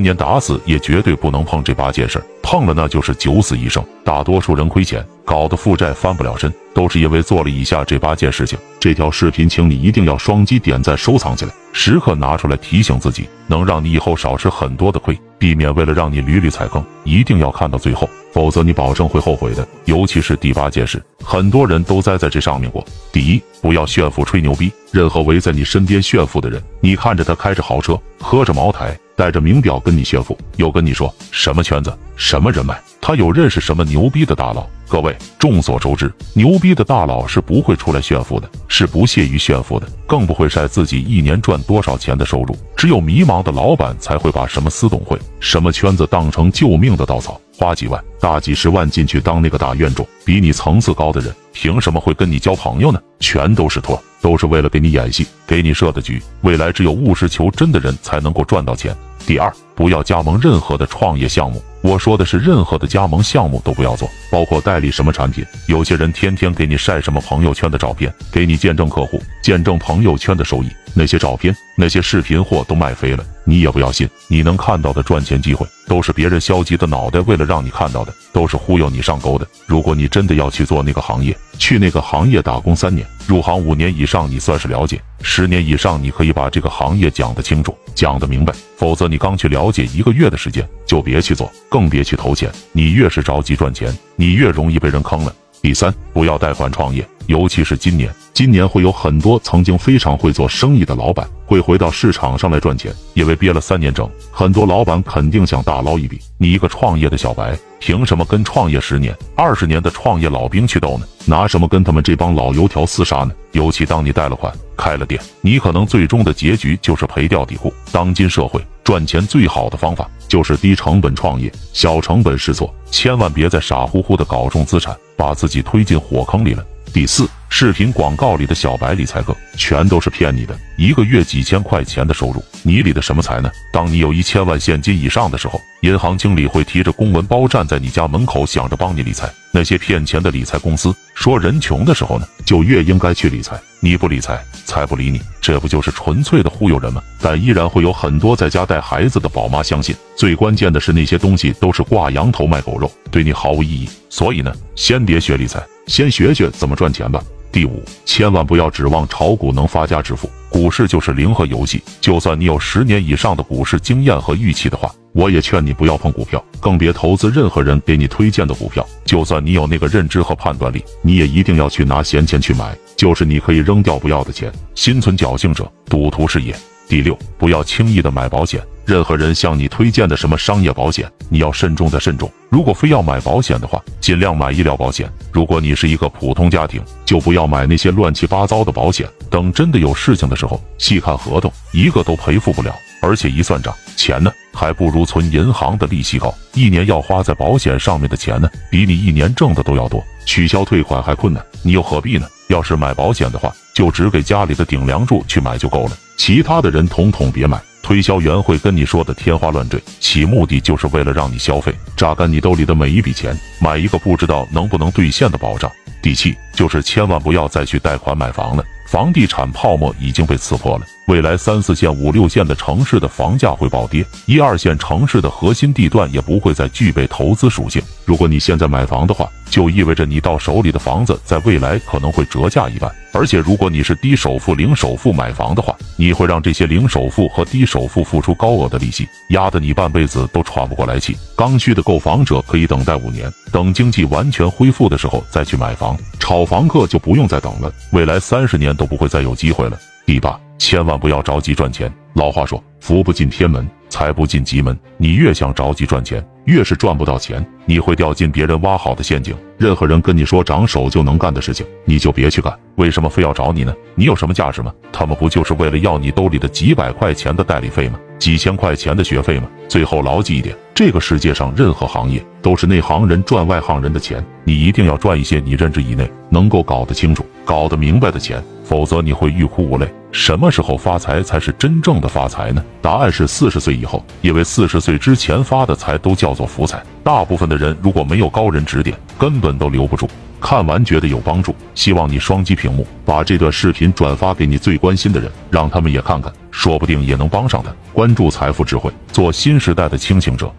今年打死也绝对不能碰这八件事，碰了那就是九死一生。大多数人亏钱，搞得负债翻不了身，都是因为做了以下这八件事情。这条视频，请你一定要双击点赞、收藏起来，时刻拿出来提醒自己，能让你以后少吃很多的亏，避免为了让你屡屡踩坑。一定要看到最后，否则你保证会后悔的。尤其是第八件事，很多人都栽在这上面过。第一，不要炫富吹牛逼。任何围在你身边炫富的人，你看着他开着豪车，喝着茅台。带着名表跟你炫富，又跟你说什么圈子、什么人脉，他有认识什么牛逼的大佬。各位众所周知，牛逼的大佬是不会出来炫富的，是不屑于炫富的，更不会晒自己一年赚多少钱的收入。只有迷茫的老板才会把什么私董会、什么圈子当成救命的稻草，花几万、大几十万进去当那个大冤种。比你层次高的人，凭什么会跟你交朋友呢？全都是托，都是为了给你演戏，给你设的局。未来只有务实求真的人才能够赚到钱。第二，不要加盟任何的创业项目。我说的是，任何的加盟项目都不要做，包括代理什么产品。有些人天天给你晒什么朋友圈的照片，给你见证客户、见证朋友圈的收益。那些照片、那些视频货都卖飞了，你也不要信。你能看到的赚钱机会，都是别人消极的脑袋为了让你看到的，都是忽悠你上钩的。如果你真的要去做那个行业，去那个行业打工三年，入行五年以上，你算是了解；十年以上，你可以把这个行业讲得清楚、讲得明白。否则，你刚去了解一个月的时间，就别去做，更别去投钱。你越是着急赚钱，你越容易被人坑了。第三，不要贷款创业，尤其是今年。今年会有很多曾经非常会做生意的老板会回到市场上来赚钱，因为憋了三年整，很多老板肯定想大捞一笔。你一个创业的小白，凭什么跟创业十年、二十年的创业老兵去斗呢？拿什么跟他们这帮老油条厮杀呢？尤其当你贷了款、开了店，你可能最终的结局就是赔掉底裤。当今社会赚钱最好的方法就是低成本创业，小成本试错，千万别再傻乎乎的搞重资产，把自己推进火坑里了。第四，视频广告里的小白理财课全都是骗你的，一个月几千块钱的收入，你理的什么财呢？当你有一千万现金以上的时候，银行经理会提着公文包站在你家门口，想着帮你理财。那些骗钱的理财公司说人穷的时候呢，就越应该去理财。你不理财，财不理你，这不就是纯粹的忽悠人吗？但依然会有很多在家带孩子的宝妈相信。最关键的是，那些东西都是挂羊头卖狗肉，对你毫无意义。所以呢，先别学理财。先学学怎么赚钱吧。第五，千万不要指望炒股能发家致富，股市就是零和游戏。就算你有十年以上的股市经验和预期的话，我也劝你不要碰股票，更别投资任何人给你推荐的股票。就算你有那个认知和判断力，你也一定要去拿闲钱去买，就是你可以扔掉不要的钱。心存侥幸者，赌徒是也。第六，不要轻易的买保险。任何人向你推荐的什么商业保险，你要慎重再慎重。如果非要买保险的话，尽量买医疗保险。如果你是一个普通家庭，就不要买那些乱七八糟的保险。等真的有事情的时候，细看合同，一个都赔付不了。而且一算账，钱呢，还不如存银行的利息高。一年要花在保险上面的钱呢，比你一年挣的都要多。取消退款还困难，你又何必呢？要是买保险的话，就只给家里的顶梁柱去买就够了。其他的人统统别买，推销员会跟你说的天花乱坠，其目的就是为了让你消费，榨干你兜里的每一笔钱，买一个不知道能不能兑现的保障。第七，就是千万不要再去贷款买房了，房地产泡沫已经被刺破了。未来三四线、五六线的城市的房价会暴跌，一二线城市的核心地段也不会再具备投资属性。如果你现在买房的话，就意味着你到手里的房子在未来可能会折价一半。而且，如果你是低首付、零首付买房的话，你会让这些零首付和低首付付出高额的利息，压得你半辈子都喘不过来气。刚需的购房者可以等待五年，等经济完全恢复的时候再去买房。炒房客就不用再等了，未来三十年都不会再有机会了。第八。千万不要着急赚钱。老话说，福不进天门，财不进急门。你越想着急赚钱，越是赚不到钱。你会掉进别人挖好的陷阱。任何人跟你说长手就能干的事情，你就别去干。为什么非要找你呢？你有什么价值吗？他们不就是为了要你兜里的几百块钱的代理费吗？几千块钱的学费吗？最后牢记一点：这个世界上任何行业都是内行人赚外行人的钱。你一定要赚一些你认知以内、能够搞得清楚、搞得明白的钱。否则你会欲哭无泪。什么时候发财才是真正的发财呢？答案是四十岁以后，因为四十岁之前发的财都叫做福财。大部分的人如果没有高人指点，根本都留不住。看完觉得有帮助，希望你双击屏幕，把这段视频转发给你最关心的人，让他们也看看，说不定也能帮上他。关注财富智慧，做新时代的清醒者。